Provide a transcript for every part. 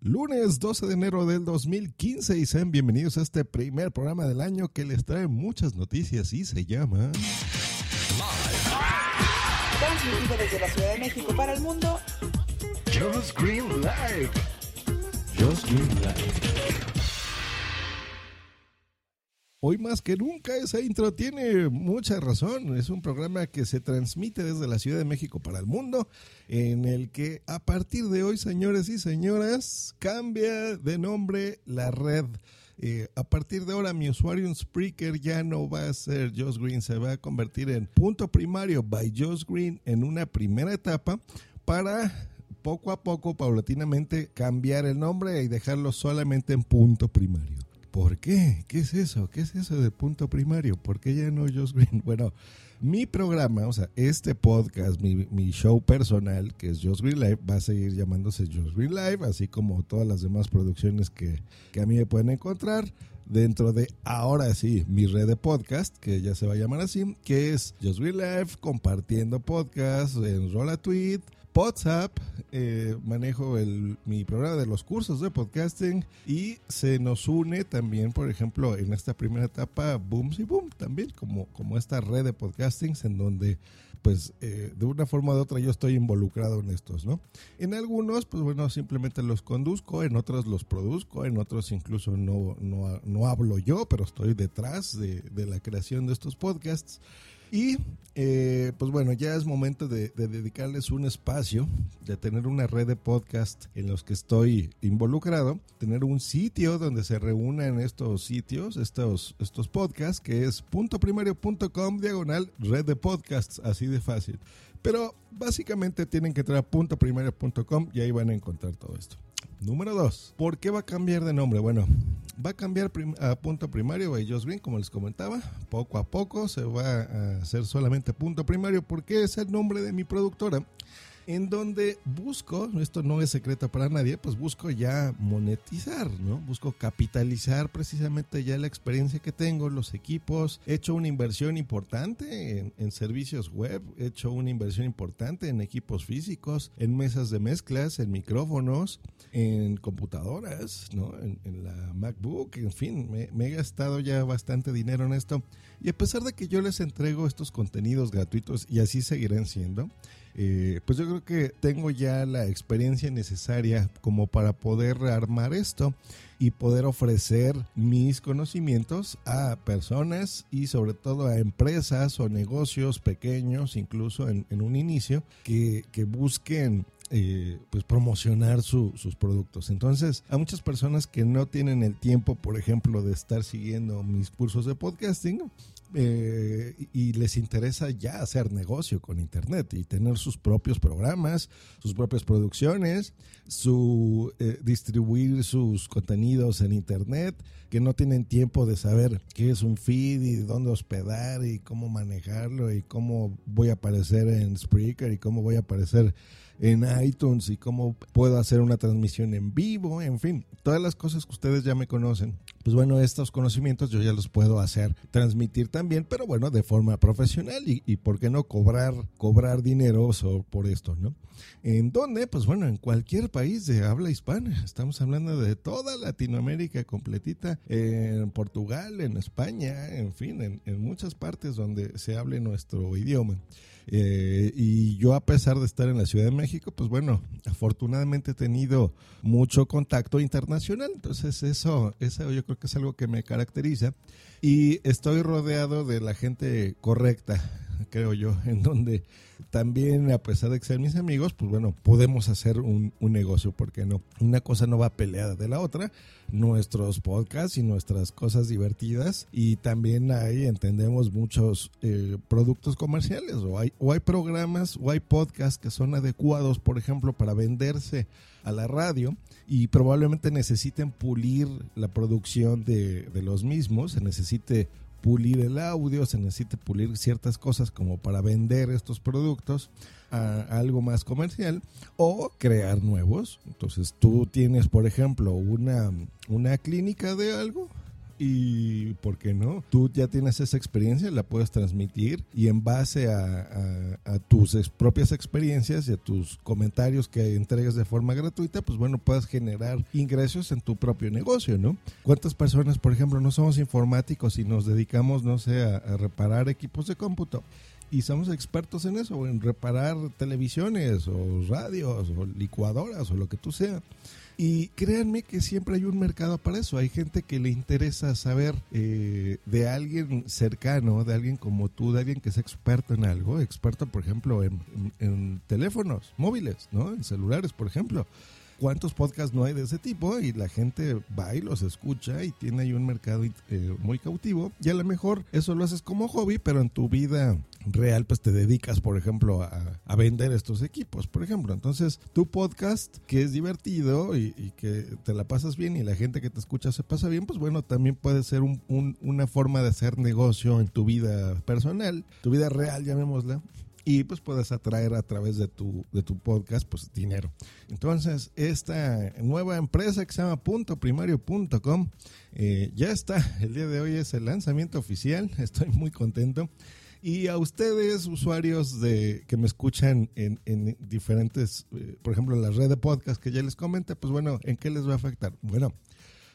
Lunes 12 de enero del 2015 y sean bienvenidos a este primer programa del año que les trae muchas noticias y se llama... Transmitido desde la Ciudad de México para el mundo. Just Green Live. Just Green Live. Hoy más que nunca esa intro tiene mucha razón. Es un programa que se transmite desde la Ciudad de México para el mundo, en el que a partir de hoy, señores y señoras, cambia de nombre la red. Eh, a partir de ahora mi usuario en Spreaker ya no va a ser Josh Green, se va a convertir en punto primario by Josh Green en una primera etapa para poco a poco, paulatinamente, cambiar el nombre y dejarlo solamente en punto primario. ¿Por qué? ¿Qué es eso? ¿Qué es eso de punto primario? ¿Por qué ya no Josh Green? Bueno, mi programa, o sea, este podcast, mi, mi show personal, que es Josh Green Live, va a seguir llamándose Josh Green Live, así como todas las demás producciones que, que a mí me pueden encontrar dentro de ahora sí mi red de podcast, que ya se va a llamar así, que es Just Green Live, compartiendo podcast en Rolla Tweet, WhatsApp, eh, manejo el, mi programa de los cursos de podcasting y se nos une también, por ejemplo, en esta primera etapa, Booms y Boom, también como, como esta red de podcastings en donde pues eh, de una forma u otra yo estoy involucrado en estos, ¿no? En algunos, pues bueno, simplemente los conduzco, en otros los produzco, en otros incluso no, no, no hablo yo, pero estoy detrás de, de la creación de estos podcasts. Y eh, pues bueno, ya es momento de, de, dedicarles un espacio, de tener una red de podcast en los que estoy involucrado, tener un sitio donde se reúnan estos sitios, estos, estos podcasts, que es puntoprimario.com diagonal red de podcasts, así de fácil. Pero básicamente tienen que entrar a puntoprimario.com y ahí van a encontrar todo esto. Número 2. ¿Por qué va a cambiar de nombre? Bueno, va a cambiar a punto primario como les comentaba. Poco a poco se va a hacer solamente punto primario porque es el nombre de mi productora en donde busco, esto no es secreto para nadie, pues busco ya monetizar, ¿no? Busco capitalizar precisamente ya la experiencia que tengo, los equipos, he hecho una inversión importante en, servicios web, he hecho una inversión importante en equipos físicos, en mesas de mezclas, en micrófonos, en computadoras, ¿no? En, en la MacBook, en fin, me, me he gastado ya bastante dinero en esto. Y a pesar de que yo les entrego estos contenidos gratuitos y así seguirán siendo, eh, pues yo creo que tengo ya la experiencia necesaria como para poder armar esto y poder ofrecer mis conocimientos a personas y sobre todo a empresas o negocios pequeños, incluso en, un inicio, que, que busquen eh, pues promocionar su, sus productos. Entonces, a muchas personas que no tienen el tiempo, por ejemplo, de estar siguiendo mis cursos de podcasting, eh, y les interesa ya hacer negocio con internet y tener sus propios programas, sus propias producciones, su eh, distribuir sus contenidos en internet, que no tienen tiempo de saber qué es un feed y dónde hospedar y cómo manejarlo y cómo voy a aparecer en Spreaker y cómo voy a aparecer en iTunes y cómo puedo hacer una transmisión en vivo, en fin, todas las cosas que ustedes ya me conocen. Pues bueno, estos conocimientos yo ya los puedo hacer, transmitir también, pero bueno, de forma profesional y, y por qué no cobrar, cobrar dinero por esto, ¿no? ¿En dónde? Pues bueno, en cualquier país de habla hispana. Estamos hablando de toda Latinoamérica completita, en Portugal, en España, en fin, en, en muchas partes donde se hable nuestro idioma. Eh, y yo a pesar de estar en la Ciudad de México, pues bueno, afortunadamente he tenido mucho contacto internacional, entonces eso, eso yo creo que es algo que me caracteriza. Y estoy rodeado de la gente correcta, creo yo, en donde también, a pesar de que sean mis amigos, pues bueno, podemos hacer un, un, negocio, porque no? Una cosa no va peleada de la otra, nuestros podcasts y nuestras cosas divertidas, y también ahí entendemos muchos eh, productos comerciales, o hay, o hay programas, o hay podcasts que son adecuados, por ejemplo, para venderse a la radio y probablemente necesiten pulir la producción de, de los mismos, se necesite pulir el audio, se necesita pulir ciertas cosas como para vender estos productos a, algo más comercial o crear nuevos. Entonces tú tienes, por ejemplo, una, una clínica de algo, y, ¿por qué no? Tú ya tienes esa experiencia, la puedes transmitir y en base a, tus propias experiencias y a tus comentarios que entregues de forma gratuita, pues bueno, puedes generar ingresos en tu propio negocio, ¿no? ¿Cuántas personas, por ejemplo, no somos informáticos y nos dedicamos, no sé, a, a reparar equipos de cómputo? y somos expertos en eso, en reparar televisiones o radios o licuadoras o lo que tú sea. Y créanme que siempre hay un mercado para eso. Hay gente que le interesa saber eh, de alguien cercano, de alguien como tú, de alguien que es experto en algo, experto, por ejemplo, en, en teléfonos móviles, ¿no? En celulares, por ejemplo cuántos podcasts no hay de ese tipo y la gente va y los escucha y tiene ahí un mercado eh, muy cautivo y a lo mejor eso lo haces como hobby, pero en tu vida real pues te dedicas por ejemplo a, vender estos equipos, por ejemplo. Entonces tu podcast que es divertido y, que te la pasas bien y la gente que te escucha se pasa bien, pues bueno, también puede ser una forma de hacer negocio en tu vida personal, tu vida real, llamémosla y pues puedes atraer a través de tu, de tu podcast pues dinero. Entonces, esta nueva empresa que se llama puntoprimario.com eh, ya está. El día de hoy es el lanzamiento oficial. Estoy muy contento. Y a ustedes, usuarios de que me escuchan en, en diferentes, eh, por ejemplo, en la red de podcast que ya les comenté, pues bueno, ¿en qué les va a afectar? Bueno,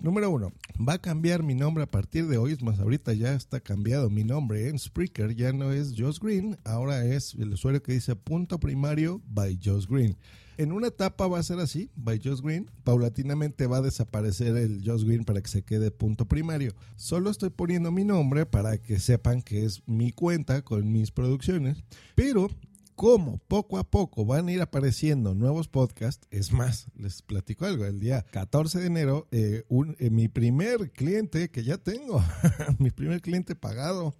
Número uno, va a cambiar mi nombre a partir de hoy. Es más, ahorita ya está cambiado mi nombre en Spreaker. Ya no es Josh Green, ahora es el usuario que dice punto primario by Josh Green. En una etapa va a ser así, by Josh Green. Paulatinamente va a desaparecer el Josh Green para que se quede punto primario. Solo estoy poniendo mi nombre para que sepan que es mi cuenta con mis producciones. Pero cómo poco a poco van a ir apareciendo nuevos podcasts. Es más, les platico algo. El día 14 de enero, eh, eh, mi primer cliente que ya tengo, mi primer cliente pagado,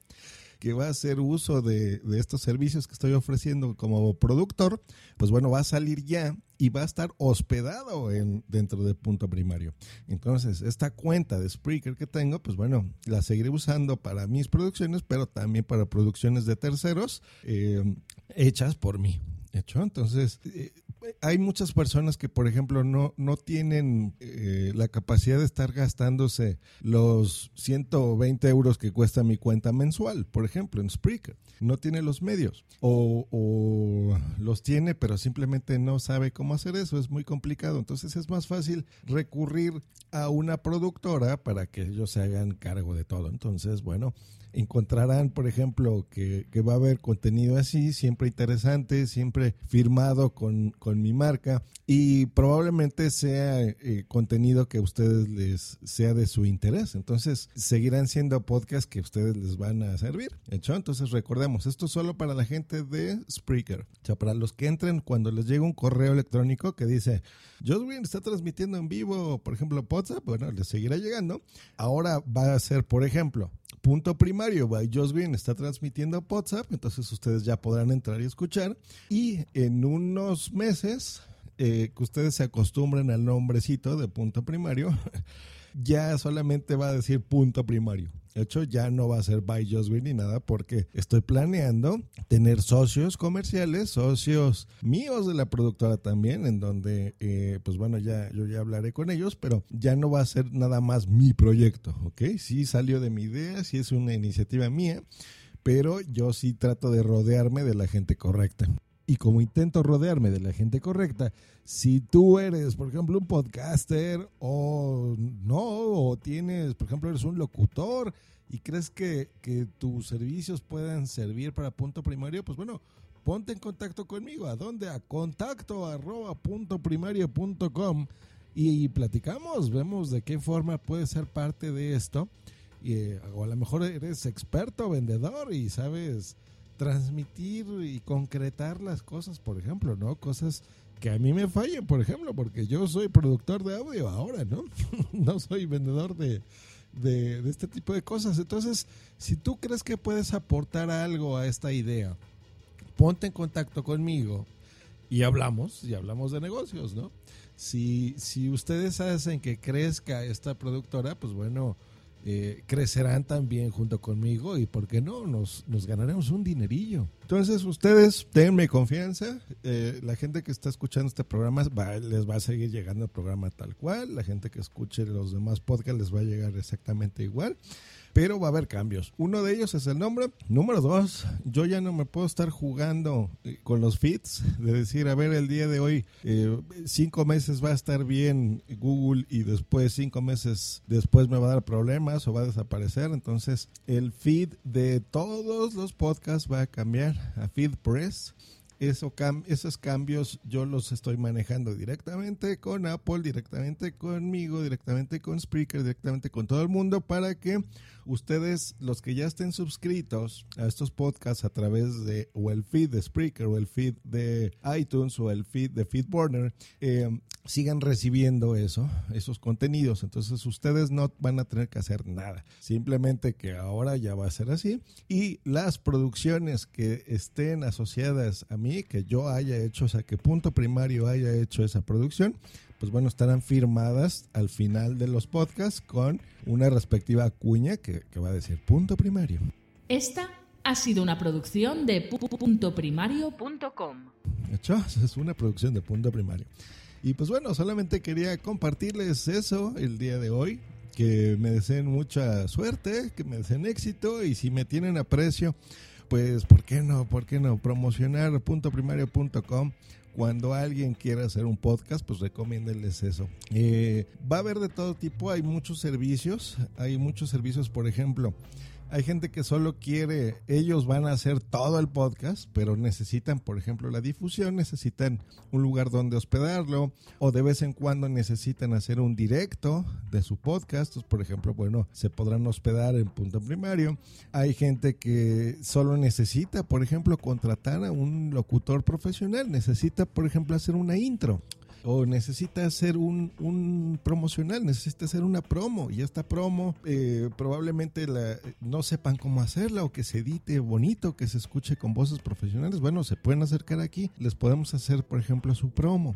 que va a hacer uso de, estos servicios que estoy ofreciendo como productor, pues bueno, va a salir ya y va a estar hospedado en, dentro de punto primario. Entonces, esta cuenta de Spreaker que tengo, pues bueno, la seguiré usando para mis producciones, pero también para producciones de terceros eh, hechas por mí. ¿Hecho? Entonces, eh, hay muchas personas que, por ejemplo, no, no tienen eh, la capacidad de estar gastándose los 120 euros que cuesta mi cuenta mensual, por ejemplo, en Spreaker. No tiene los medios. O, o los tiene, pero simplemente no sabe cómo hacer eso. Es muy complicado. Entonces es más fácil recurrir a una productora para que ellos se hagan cargo de todo. Entonces, bueno, encontrarán, por ejemplo, que, va a haber contenido así, siempre interesante, siempre firmado con, con mi marca y probablemente sea eh, contenido que a ustedes les sea de su interés. Entonces, seguirán siendo podcasts que a ustedes les van a servir. ¿Hecho? Entonces, recordemos, esto es solo para la gente de Spreaker. O sea, para los que entren cuando les llegue un correo electrónico que dice, Joswin está transmitiendo en vivo, por ejemplo, WhatsApp, bueno, les seguirá llegando. Ahora va a ser, por ejemplo, Punto Primario by Josh Green está transmitiendo WhatsApp, entonces ustedes ya podrán entrar y escuchar. Y en unos meses, eh, que ustedes se acostumbren al nombrecito de Punto Primario, ya solamente va a decir Punto Primario. De hecho, ya no va a ser by Just ni nada porque estoy planeando tener socios comerciales, socios míos de la productora también, en donde, eh, pues bueno, ya yo ya hablaré con ellos, pero ya no va a ser nada más mi proyecto, ¿ok? Sí salió de mi idea, sí es una iniciativa mía, pero yo sí trato de rodearme de la gente correcta y como intento rodearme de la gente correcta, si tú eres, por ejemplo, un podcaster o no, o tienes, por ejemplo, eres un locutor y crees que, tus servicios puedan servir para punto primario, pues bueno, ponte en contacto conmigo. ¿A dónde? A contacto arroba punto primario punto com y, platicamos, vemos de qué forma puedes ser parte de esto. Y, eh, o a lo mejor eres experto vendedor y sabes transmitir y concretar las cosas, por ejemplo, ¿no? Cosas que a mí me fallen, por ejemplo, porque yo soy productor de audio ahora, ¿no? no soy vendedor de, de, este tipo de cosas. Entonces, si tú crees que puedes aportar algo a esta idea, ponte en contacto conmigo y hablamos, y hablamos de negocios, ¿no? Si, si ustedes hacen que crezca esta productora, pues bueno, eh, crecerán también junto conmigo y, ¿por qué no? Nos, ganaremos un dinerillo. Entonces, ustedes denme confianza. Eh, la gente que está escuchando este programa les va a seguir llegando el programa tal cual. La gente que escuche los demás podcasts les va a llegar exactamente igual pero va a haber cambios. Uno de ellos es el nombre. Número dos, yo ya no me puedo estar jugando eh, con los feeds, de decir, a ver, el día de hoy, eh, cinco meses va a estar bien Google y después cinco meses después me va a dar problemas o va a desaparecer. Entonces, el feed de todos los podcasts va a cambiar a FeedPress. Eso esos cambios yo los estoy manejando directamente con Apple, directamente conmigo, directamente con Spreaker, directamente con todo el mundo para que ustedes, los que ya estén suscritos a estos podcasts a través de o el feed de Spreaker o el feed de iTunes o el feed de Feedburner, eh, sigan recibiendo eso, esos contenidos. Entonces ustedes no van a tener que hacer nada. Simplemente que ahora ya va a ser así. Y las producciones que estén asociadas a mí, que yo haya hecho, o sea, que Punto Primario haya hecho esa producción, pues bueno, estarán firmadas al final de los podcasts con una respectiva cuña que, va a decir punto primario. Esta ha sido una producción de puntoprimario.com. Hecho, es una producción de punto primario. Y pues bueno, solamente quería compartirles eso el día de hoy. Que me deseen mucha suerte, que me deseen éxito y si me tienen aprecio, pues ¿por qué no? ¿Por qué no? Promocionar puntoprimario.com cuando alguien quiera hacer un podcast, pues recomiéndenles eso. Eh, va a haber de todo tipo, hay muchos servicios, hay muchos servicios, por ejemplo, hay gente que solo quiere, ellos van a hacer todo el podcast, pero necesitan, por ejemplo, la difusión, necesitan un lugar donde hospedarlo, o de vez en cuando necesitan hacer un directo de su podcast. por ejemplo, bueno, se podrán hospedar en punto primario. Hay gente que solo necesita, por ejemplo, contratar a un locutor profesional, necesita, por ejemplo, hacer una intro o necesita hacer un, un, promocional, necesita hacer una promo y esta promo eh, probablemente la, no sepan cómo hacerla o que se edite bonito, que se escuche con voces profesionales. Bueno, se pueden acercar aquí, les podemos hacer, por ejemplo, su promo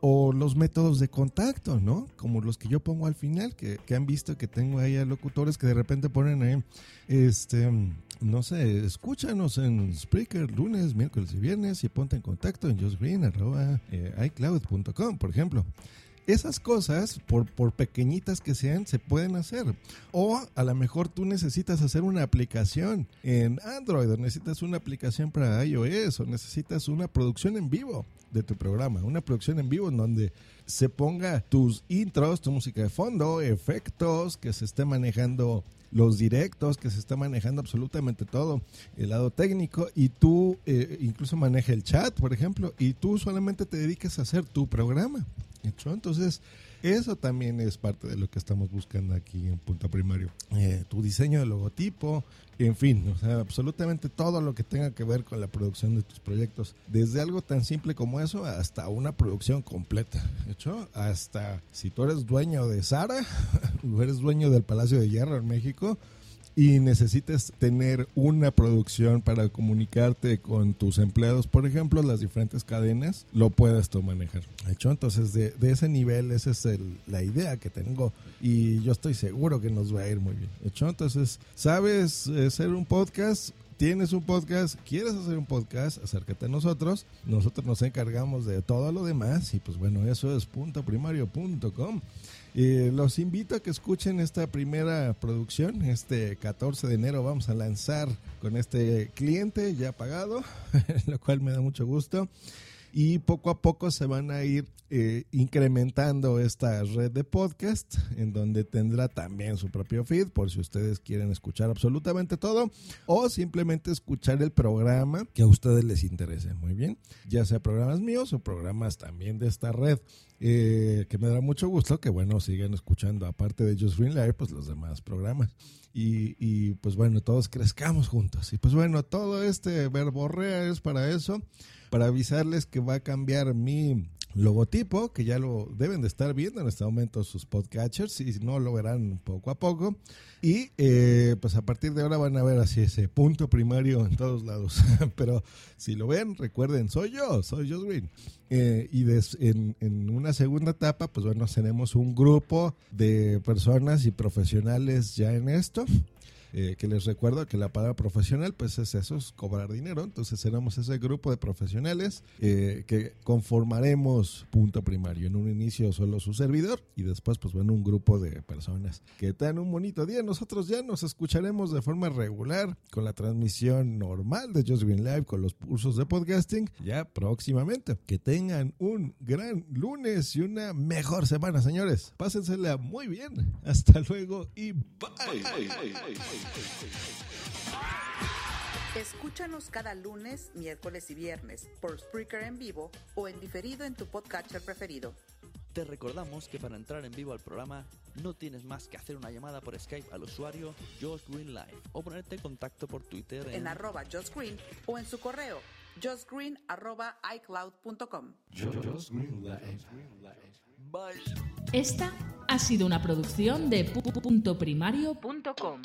o los métodos de contacto, ¿no? Como los que yo pongo al final, que, que han visto que tengo ahí a locutores que de repente ponen ahí, este, no sé, escúchanos en Spreaker lunes, miércoles y viernes y ponte en contacto en justgreen.icloud.com, eh, por ejemplo. Esas cosas, por, por pequeñitas que sean, se pueden hacer. O a lo mejor tú necesitas hacer una aplicación en Android, o necesitas una aplicación para iOS, o necesitas una producción en vivo de tu programa, una producción en vivo en donde se ponga tus intros, tu música de fondo, efectos, que se esté manejando los directos, que se está manejando absolutamente todo, el lado técnico, y tú eh, incluso maneja el chat, por ejemplo, y tú solamente te dediques a hacer tu programa. Entonces, eso también es parte de lo que estamos buscando aquí en Punto Primario. Eh, tu diseño de logotipo, en fin, o sea, absolutamente todo lo que tenga que ver con la producción de tus proyectos. Desde algo tan simple como eso hasta una producción completa. hecho, hasta si tú eres dueño de Sara, o eres dueño del Palacio de Hierro en México, y necesitas tener una producción para comunicarte con tus empleados, por ejemplo, las diferentes cadenas, lo puedes tú manejar. ¿Hecho? Entonces, de, ese nivel, esa es la idea que tengo y yo estoy seguro que nos va a ir muy bien. ¿Hecho? Entonces, ¿sabes hacer un podcast? Tienes un podcast, quieres hacer un podcast, acércate a nosotros. Nosotros nos encargamos de todo lo demás y pues bueno, eso es puntoprimario.com. Eh, los invito a que escuchen esta primera producción. Este 14 de enero vamos a lanzar con este cliente ya pagado, lo cual me da mucho gusto y poco a poco se van a ir eh, incrementando esta red de podcast en donde tendrá también su propio feed por si ustedes quieren escuchar absolutamente todo o simplemente escuchar el programa que a ustedes les interese. Muy bien, ya sea programas míos o programas también de esta red. Eh, que me da mucho gusto que bueno sigan escuchando aparte de Just Green Live pues los demás programas y, y, pues bueno todos crezcamos juntos. Y pues bueno todo este verborrea es para eso para avisarles que va a cambiar mi logotipo, que ya lo deben de estar viendo en este momento sus podcatchers, y si no lo verán poco a poco. Y eh, pues a partir de ahora van a ver así ese punto primario en todos lados. Pero si lo ven, recuerden, soy yo, soy Josh Green. Eh, y en, en, una segunda etapa, pues bueno, tenemos un grupo de personas y profesionales ya en esto. Eh, que les recuerdo que la palabra profesional, pues es eso, es cobrar dinero. Entonces seremos ese grupo de profesionales eh, que conformaremos punto primario. En un inicio solo su servidor y después, pues bueno, un grupo de personas que tengan un bonito día. Nosotros ya nos escucharemos de forma regular con la transmisión normal de Just Green Live, con los cursos de podcasting, ya próximamente. Que tengan un gran lunes y una mejor semana, señores. Pásensela muy bien. Hasta luego y bye. Escúchanos cada lunes, miércoles y viernes por Spreaker en vivo o en diferido en tu podcatcher preferido. Te recordamos que para entrar en vivo al programa no tienes más que hacer una llamada por Skype al usuario Josh Green Live o ponerte en contacto por Twitter en, en arroba Josh Green o en su correo joshgreen arroba icloud.com. Esta ha sido una producción de puntoprimario.com.